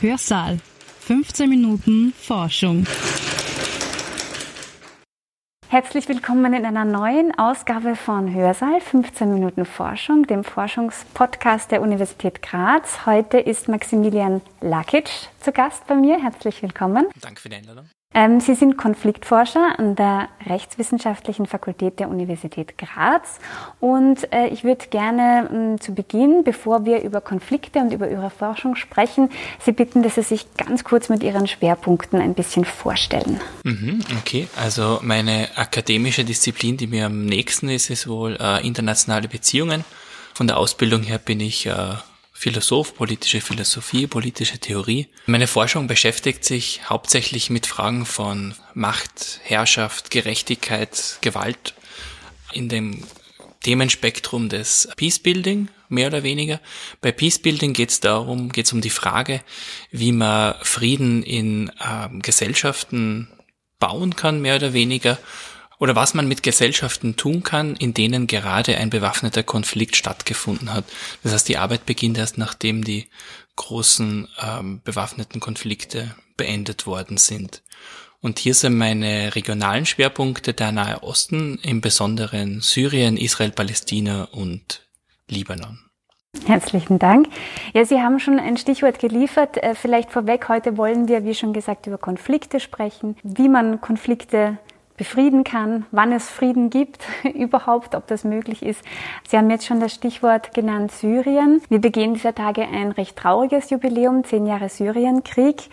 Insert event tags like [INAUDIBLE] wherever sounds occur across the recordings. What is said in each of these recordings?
Hörsaal. 15 Minuten Forschung. Herzlich willkommen in einer neuen Ausgabe von Hörsaal 15 Minuten Forschung, dem Forschungspodcast der Universität Graz. Heute ist Maximilian Lakic zu Gast bei mir. Herzlich willkommen. Danke für die Einladung. Ähm, Sie sind Konfliktforscher an der Rechtswissenschaftlichen Fakultät der Universität Graz und äh, ich würde gerne ähm, zu Beginn, bevor wir über Konflikte und über Ihre Forschung sprechen, Sie bitten, dass Sie sich ganz kurz mit Ihren Schwerpunkten ein bisschen vorstellen. Mhm, okay, also meine akademische Disziplin, die mir am nächsten ist, ist wohl äh, internationale Beziehungen. Von der Ausbildung her bin ich äh, Philosoph, politische Philosophie, politische Theorie. Meine Forschung beschäftigt sich hauptsächlich mit Fragen von Macht, Herrschaft, Gerechtigkeit, Gewalt in dem Themenspektrum des Peacebuilding, mehr oder weniger. Bei Peacebuilding geht es darum, geht es um die Frage, wie man Frieden in äh, Gesellschaften bauen kann, mehr oder weniger, oder was man mit Gesellschaften tun kann, in denen gerade ein bewaffneter Konflikt stattgefunden hat. Das heißt, die Arbeit beginnt erst nachdem die großen ähm, bewaffneten Konflikte beendet worden sind. Und hier sind meine regionalen Schwerpunkte der Nahe Osten, im Besonderen Syrien, Israel, Palästina und Libanon. Herzlichen Dank. Ja, Sie haben schon ein Stichwort geliefert. Äh, vielleicht vorweg, heute wollen wir, wie schon gesagt, über Konflikte sprechen, wie man Konflikte befrieden kann, wann es Frieden gibt [LAUGHS] überhaupt, ob das möglich ist. Sie haben jetzt schon das Stichwort genannt Syrien. Wir begehen dieser Tage ein recht trauriges Jubiläum, zehn Jahre Syrienkrieg.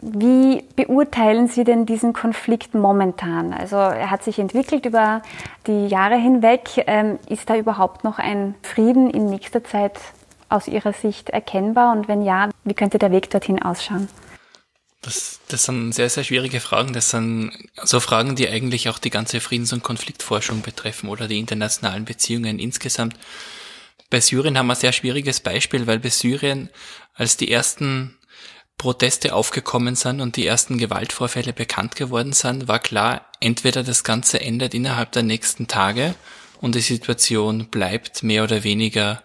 Wie beurteilen Sie denn diesen Konflikt momentan? Also er hat sich entwickelt über die Jahre hinweg. Ähm, ist da überhaupt noch ein Frieden in nächster Zeit aus Ihrer Sicht erkennbar? Und wenn ja, wie könnte der Weg dorthin ausschauen? Das, das sind sehr, sehr schwierige Fragen. Das sind so Fragen, die eigentlich auch die ganze Friedens- und Konfliktforschung betreffen oder die internationalen Beziehungen insgesamt. Bei Syrien haben wir ein sehr schwieriges Beispiel, weil bei Syrien, als die ersten Proteste aufgekommen sind und die ersten Gewaltvorfälle bekannt geworden sind, war klar, entweder das Ganze endet innerhalb der nächsten Tage und die Situation bleibt mehr oder weniger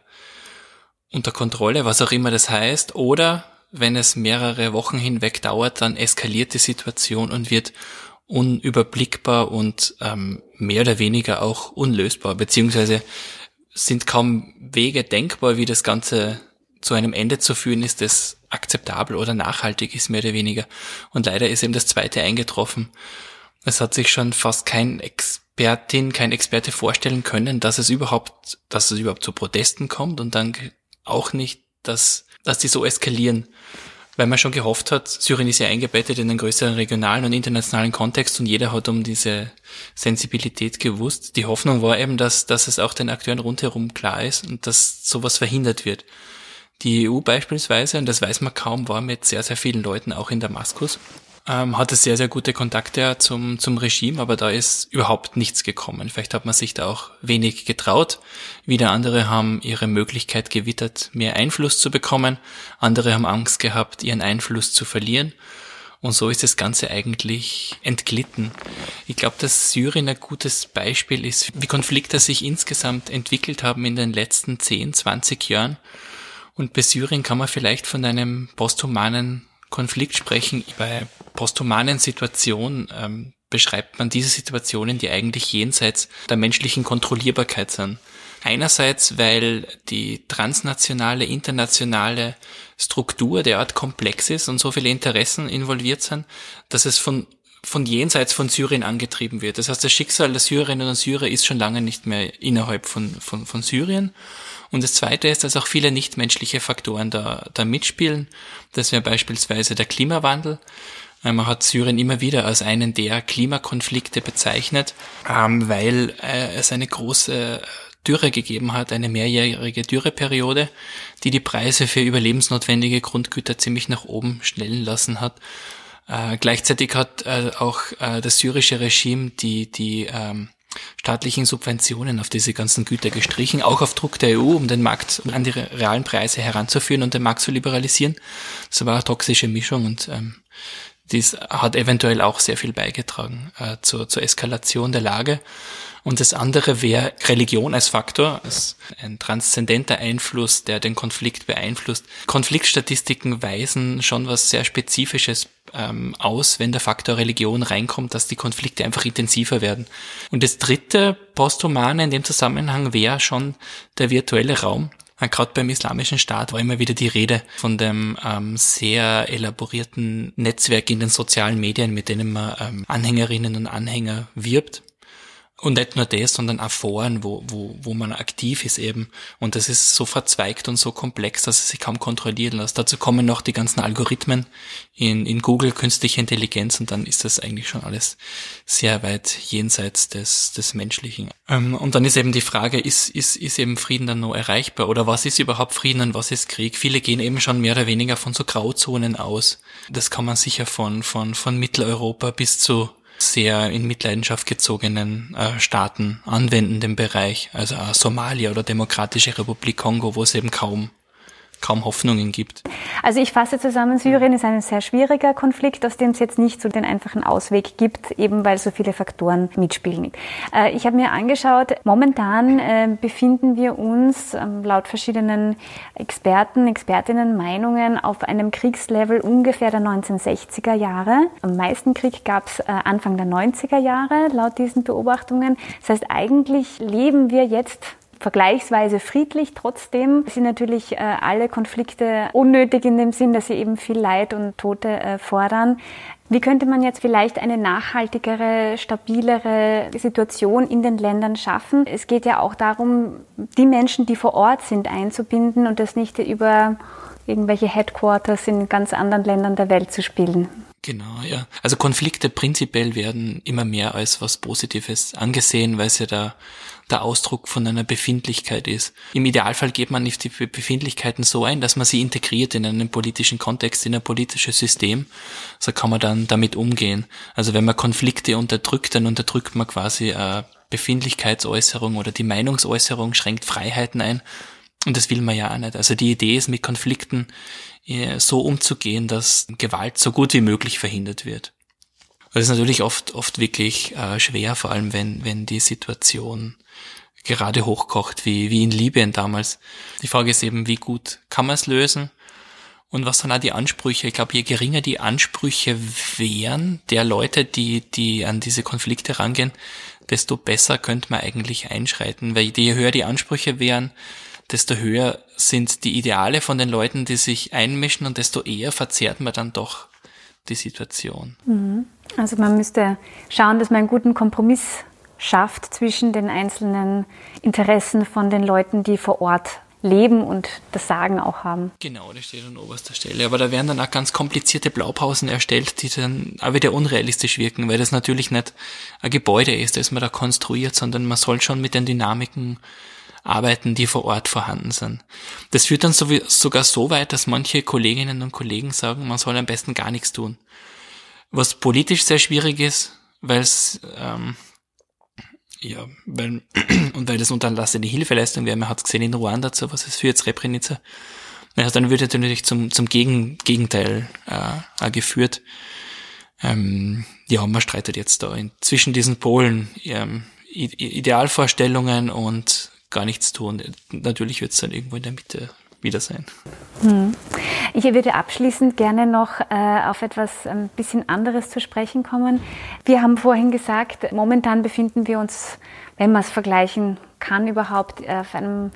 unter Kontrolle, was auch immer das heißt, oder wenn es mehrere Wochen hinweg dauert, dann eskaliert die Situation und wird unüberblickbar und ähm, mehr oder weniger auch unlösbar, beziehungsweise sind kaum Wege denkbar, wie das Ganze zu einem Ende zu führen ist, das akzeptabel oder nachhaltig ist, mehr oder weniger. Und leider ist eben das zweite eingetroffen. Es hat sich schon fast kein Expertin, kein Experte vorstellen können, dass es überhaupt, dass es überhaupt zu Protesten kommt und dann auch nicht, dass dass die so eskalieren. Weil man schon gehofft hat, Syrien ist ja eingebettet in einen größeren regionalen und internationalen Kontext und jeder hat um diese Sensibilität gewusst. Die Hoffnung war eben, dass, dass es auch den Akteuren rundherum klar ist und dass sowas verhindert wird. Die EU beispielsweise, und das weiß man kaum, war mit sehr, sehr vielen Leuten auch in Damaskus ähm, hatte sehr, sehr gute Kontakte zum, zum Regime, aber da ist überhaupt nichts gekommen. Vielleicht hat man sich da auch wenig getraut. Wieder andere haben ihre Möglichkeit gewittert, mehr Einfluss zu bekommen. Andere haben Angst gehabt, ihren Einfluss zu verlieren. Und so ist das Ganze eigentlich entglitten. Ich glaube, dass Syrien ein gutes Beispiel ist, wie Konflikte sich insgesamt entwickelt haben in den letzten 10, 20 Jahren. Und bei Syrien kann man vielleicht von einem posthumanen Konflikt sprechen. Bei posthumanen Situationen ähm, beschreibt man diese Situationen, die eigentlich jenseits der menschlichen Kontrollierbarkeit sind. Einerseits, weil die transnationale, internationale Struktur derart komplex ist und so viele Interessen involviert sind, dass es von von jenseits von Syrien angetrieben wird. Das heißt, das Schicksal der Syrerinnen und Syrer ist schon lange nicht mehr innerhalb von, von, von Syrien. Und das Zweite ist, dass auch viele nichtmenschliche Faktoren da, da mitspielen. Das wäre beispielsweise der Klimawandel. Äh, man hat Syrien immer wieder als einen der Klimakonflikte bezeichnet, ähm, weil äh, es eine große Dürre gegeben hat, eine mehrjährige Dürreperiode, die die Preise für überlebensnotwendige Grundgüter ziemlich nach oben schnellen lassen hat. Äh, gleichzeitig hat äh, auch äh, das syrische Regime die, die ähm, staatlichen Subventionen auf diese ganzen Güter gestrichen, auch auf Druck der EU, um den Markt an die realen Preise heranzuführen und den Markt zu liberalisieren. Das war eine toxische Mischung und ähm, dies hat eventuell auch sehr viel beigetragen äh, zur, zur Eskalation der Lage. Und das andere wäre Religion als Faktor, als ein transzendenter Einfluss, der den Konflikt beeinflusst. Konfliktstatistiken weisen schon was sehr Spezifisches ähm, aus, wenn der Faktor Religion reinkommt, dass die Konflikte einfach intensiver werden. Und das dritte Posthumane in dem Zusammenhang wäre schon der virtuelle Raum. Gerade beim Islamischen Staat war immer wieder die Rede von dem ähm, sehr elaborierten Netzwerk in den sozialen Medien, mit denen man ähm, Anhängerinnen und Anhänger wirbt. Und nicht nur das, sondern auch Foren, wo, wo, wo man aktiv ist eben. Und das ist so verzweigt und so komplex, dass es sich kaum kontrollieren lässt. Dazu kommen noch die ganzen Algorithmen in, in Google, künstliche Intelligenz, und dann ist das eigentlich schon alles sehr weit jenseits des, des Menschlichen. Ähm, und dann ist eben die Frage, ist, ist, ist eben Frieden dann noch erreichbar? Oder was ist überhaupt Frieden und was ist Krieg? Viele gehen eben schon mehr oder weniger von so Grauzonen aus. Das kann man sicher von, von, von Mitteleuropa bis zu sehr in Mitleidenschaft gezogenen äh, Staaten anwenden, den Bereich, also äh, Somalia oder Demokratische Republik Kongo, wo es eben kaum kaum Hoffnungen gibt. Also ich fasse zusammen, Syrien ist ein sehr schwieriger Konflikt, aus dem es jetzt nicht so den einfachen Ausweg gibt, eben weil so viele Faktoren mitspielen. Äh, ich habe mir angeschaut, momentan äh, befinden wir uns ähm, laut verschiedenen Experten, Expertinnen Meinungen auf einem Kriegslevel ungefähr der 1960er Jahre. Am meisten Krieg gab es äh, Anfang der 90er Jahre laut diesen Beobachtungen. Das heißt, eigentlich leben wir jetzt vergleichsweise friedlich. Trotzdem sind natürlich äh, alle Konflikte unnötig in dem Sinn, dass sie eben viel Leid und Tote äh, fordern. Wie könnte man jetzt vielleicht eine nachhaltigere, stabilere Situation in den Ländern schaffen? Es geht ja auch darum, die Menschen, die vor Ort sind, einzubinden und das nicht über irgendwelche Headquarters in ganz anderen Ländern der Welt zu spielen. Genau, ja. Also Konflikte prinzipiell werden immer mehr als was Positives angesehen, weil sie da der Ausdruck von einer Befindlichkeit ist. Im Idealfall geht man nicht die Befindlichkeiten so ein, dass man sie integriert in einen politischen Kontext, in ein politisches System. So kann man dann damit umgehen. Also wenn man Konflikte unterdrückt, dann unterdrückt man quasi äh, Befindlichkeitsäußerung oder die Meinungsäußerung schränkt Freiheiten ein. Und das will man ja auch nicht. Also die Idee ist, mit Konflikten äh, so umzugehen, dass Gewalt so gut wie möglich verhindert wird. Das ist natürlich oft, oft wirklich äh, schwer, vor allem wenn, wenn die Situation gerade hochkocht, wie, wie in Libyen damals. Die Frage ist eben, wie gut kann man es lösen? Und was sind auch die Ansprüche? Ich glaube, je geringer die Ansprüche wären der Leute, die, die an diese Konflikte rangehen, desto besser könnte man eigentlich einschreiten. Weil je höher die Ansprüche wären, desto höher sind die Ideale von den Leuten, die sich einmischen und desto eher verzerrt man dann doch die Situation. Mhm. Also man müsste schauen, dass man einen guten Kompromiss schafft zwischen den einzelnen Interessen von den Leuten, die vor Ort leben und das Sagen auch haben. Genau, das steht an oberster Stelle. Aber da werden dann auch ganz komplizierte Blaupausen erstellt, die dann auch wieder unrealistisch wirken, weil das natürlich nicht ein Gebäude ist, das man da konstruiert, sondern man soll schon mit den Dynamiken arbeiten, die vor Ort vorhanden sind. Das führt dann sogar so weit, dass manche Kolleginnen und Kollegen sagen, man soll am besten gar nichts tun. Was politisch sehr schwierig ist, weil es ähm, ja, weil, [CLEARS THROAT] und weil das unterlassene Hilfeleistung wäre, man hat es gesehen in Ruanda, so was es für jetzt Srebrenica. Ja, dann es natürlich zum, zum Gegen, Gegenteil äh, geführt. Ähm, ja, man streitet jetzt da in, zwischen diesen Polen ähm, Idealvorstellungen und gar nichts tun. Natürlich wird es dann irgendwo in der Mitte wieder sein. Hm. Ich würde abschließend gerne noch äh, auf etwas ein bisschen anderes zu sprechen kommen. Wir haben vorhin gesagt, momentan befinden wir uns, wenn man es vergleichen kann, überhaupt auf einem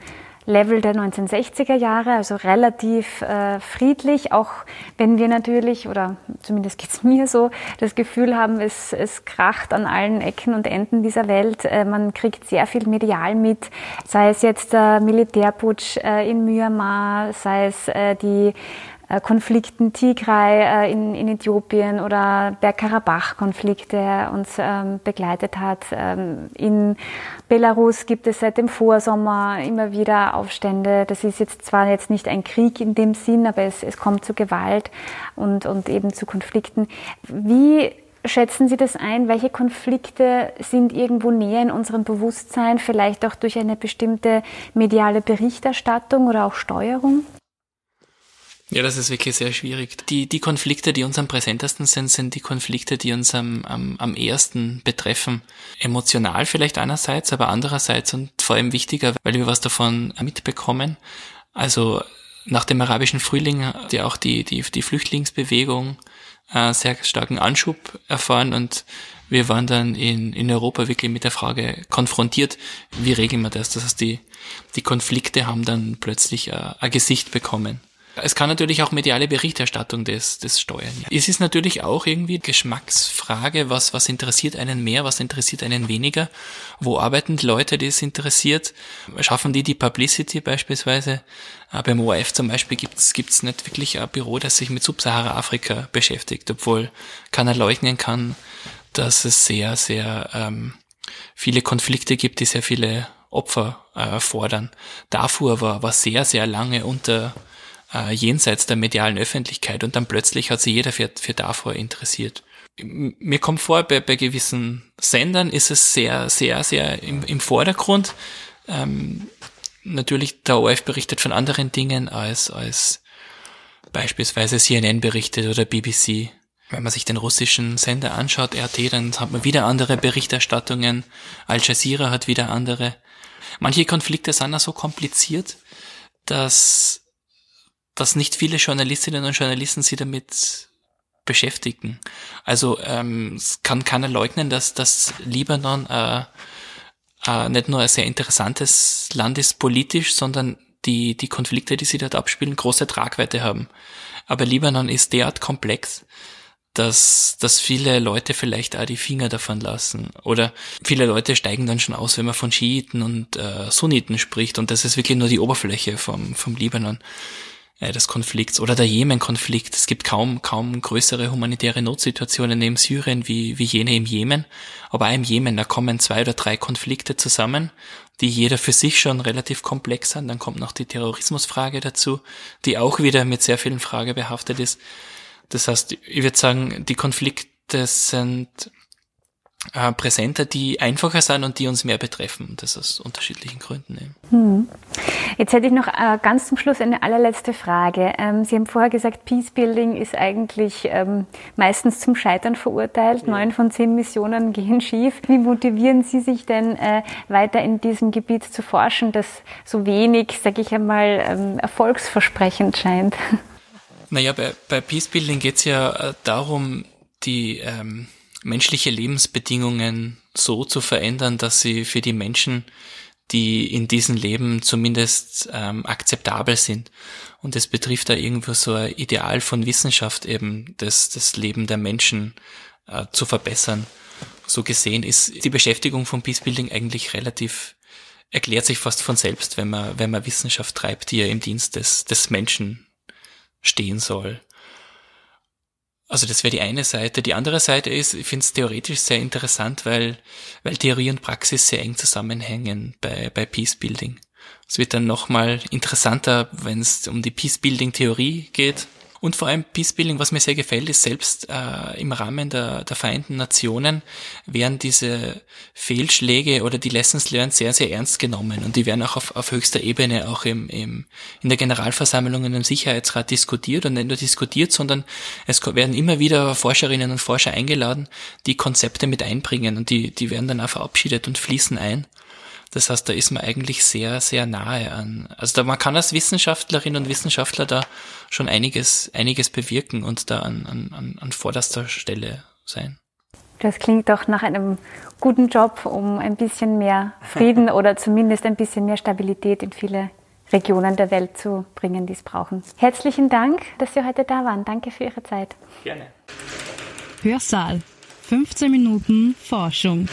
Level der 1960er Jahre, also relativ äh, friedlich, auch wenn wir natürlich, oder zumindest geht's [LAUGHS] mir so, das Gefühl haben, es, es kracht an allen Ecken und Enden dieser Welt. Äh, man kriegt sehr viel medial mit, sei es jetzt der Militärputsch äh, in Myanmar, sei es äh, die Konflikten Tigray äh, in, in Äthiopien oder Bergkarabach-Konflikt, der uns ähm, begleitet hat. Ähm, in Belarus gibt es seit dem Vorsommer immer wieder Aufstände. Das ist jetzt zwar jetzt nicht ein Krieg in dem Sinn, aber es, es kommt zu Gewalt und, und eben zu Konflikten. Wie schätzen Sie das ein? Welche Konflikte sind irgendwo näher in unserem Bewusstsein, vielleicht auch durch eine bestimmte mediale Berichterstattung oder auch Steuerung? Ja, das ist wirklich sehr schwierig. Die, die Konflikte, die uns am präsentesten sind, sind die Konflikte, die uns am, am, am ersten betreffen. Emotional vielleicht einerseits, aber andererseits und vor allem wichtiger, weil wir was davon mitbekommen. Also nach dem arabischen Frühling hat ja auch die, die, die Flüchtlingsbewegung äh, sehr starken Anschub erfahren und wir waren dann in, in Europa wirklich mit der Frage konfrontiert, wie regeln wir das? Das heißt, die, die Konflikte haben dann plötzlich äh, ein Gesicht bekommen. Es kann natürlich auch mediale Berichterstattung des, des steuern. Es ist natürlich auch irgendwie Geschmacksfrage, was, was interessiert einen mehr, was interessiert einen weniger, wo arbeiten die Leute, die es interessiert, schaffen die die Publicity beispielsweise. Äh, beim ORF zum Beispiel gibt's gibt's nicht wirklich ein Büro, das sich mit Subsahara-Afrika beschäftigt, obwohl keiner leugnen kann, dass es sehr, sehr ähm, viele Konflikte gibt, die sehr viele Opfer äh, fordern. Darfur war, war sehr, sehr lange unter äh, jenseits der medialen Öffentlichkeit und dann plötzlich hat sich jeder für, für Darfur interessiert. Mir kommt vor, bei, bei gewissen Sendern ist es sehr, sehr, sehr im, im Vordergrund. Ähm, natürlich, der ORF berichtet von anderen Dingen als, als beispielsweise CNN berichtet oder BBC. Wenn man sich den russischen Sender anschaut, RT, dann hat man wieder andere Berichterstattungen. Al Jazeera hat wieder andere. Manche Konflikte sind auch so kompliziert, dass dass nicht viele Journalistinnen und Journalisten sie damit beschäftigen. Also ähm, es kann keiner leugnen, dass das Libanon äh, äh, nicht nur ein sehr interessantes Land ist politisch, sondern die, die Konflikte, die sie dort abspielen, große Tragweite haben. Aber Libanon ist derart komplex, dass, dass viele Leute vielleicht auch die Finger davon lassen. Oder viele Leute steigen dann schon aus, wenn man von Schiiten und äh, Sunniten spricht. Und das ist wirklich nur die Oberfläche vom, vom Libanon des Konflikts oder der Jemen-Konflikt. Es gibt kaum, kaum größere humanitäre Notsituationen neben Syrien wie, wie jene im Jemen. Aber auch im Jemen, da kommen zwei oder drei Konflikte zusammen, die jeder für sich schon relativ komplex sind. Dann kommt noch die Terrorismusfrage dazu, die auch wieder mit sehr vielen Fragen behaftet ist. Das heißt, ich würde sagen, die Konflikte sind äh, präsenter, die einfacher sind und die uns mehr betreffen. Das aus unterschiedlichen Gründen eben. Hm. Jetzt hätte ich noch äh, ganz zum Schluss eine allerletzte Frage. Ähm, Sie haben vorher gesagt, Peacebuilding ist eigentlich ähm, meistens zum Scheitern verurteilt. Neun von zehn Missionen [LAUGHS] gehen schief. Wie motivieren Sie sich denn äh, weiter in diesem Gebiet zu forschen, das so wenig, sage ich einmal, ähm, erfolgsversprechend scheint? [LAUGHS] Naja, bei, bei Peacebuilding geht es ja darum, die ähm, menschliche Lebensbedingungen so zu verändern, dass sie für die Menschen, die in diesem Leben zumindest ähm, akzeptabel sind. Und es betrifft da irgendwo so ein Ideal von Wissenschaft eben, das, das Leben der Menschen äh, zu verbessern. So gesehen ist die Beschäftigung von Peacebuilding eigentlich relativ, erklärt sich fast von selbst, wenn man, wenn man Wissenschaft treibt, die ja im Dienst des, des Menschen stehen soll. Also das wäre die eine Seite. Die andere Seite ist, ich finde es theoretisch sehr interessant, weil, weil Theorie und Praxis sehr eng zusammenhängen bei, bei Peacebuilding. Es wird dann nochmal interessanter, wenn es um die Peacebuilding-Theorie geht und vor allem Peacebuilding, was mir sehr gefällt, ist selbst äh, im Rahmen der, der Vereinten Nationen werden diese Fehlschläge oder die Lessons learned sehr, sehr ernst genommen. Und die werden auch auf, auf höchster Ebene auch im, im, in der Generalversammlung und im Sicherheitsrat diskutiert. Und nicht nur diskutiert, sondern es werden immer wieder Forscherinnen und Forscher eingeladen, die Konzepte mit einbringen. Und die, die werden dann auch verabschiedet und fließen ein. Das heißt, da ist man eigentlich sehr, sehr nahe an. Also da, man kann als Wissenschaftlerin und Wissenschaftler da schon einiges, einiges bewirken und da an, an, an vorderster Stelle sein. Das klingt doch nach einem guten Job, um ein bisschen mehr Frieden [LAUGHS] oder zumindest ein bisschen mehr Stabilität in viele Regionen der Welt zu bringen, die es brauchen. Herzlichen Dank, dass Sie heute da waren. Danke für Ihre Zeit. Gerne. Hörsaal. 15 Minuten Forschung.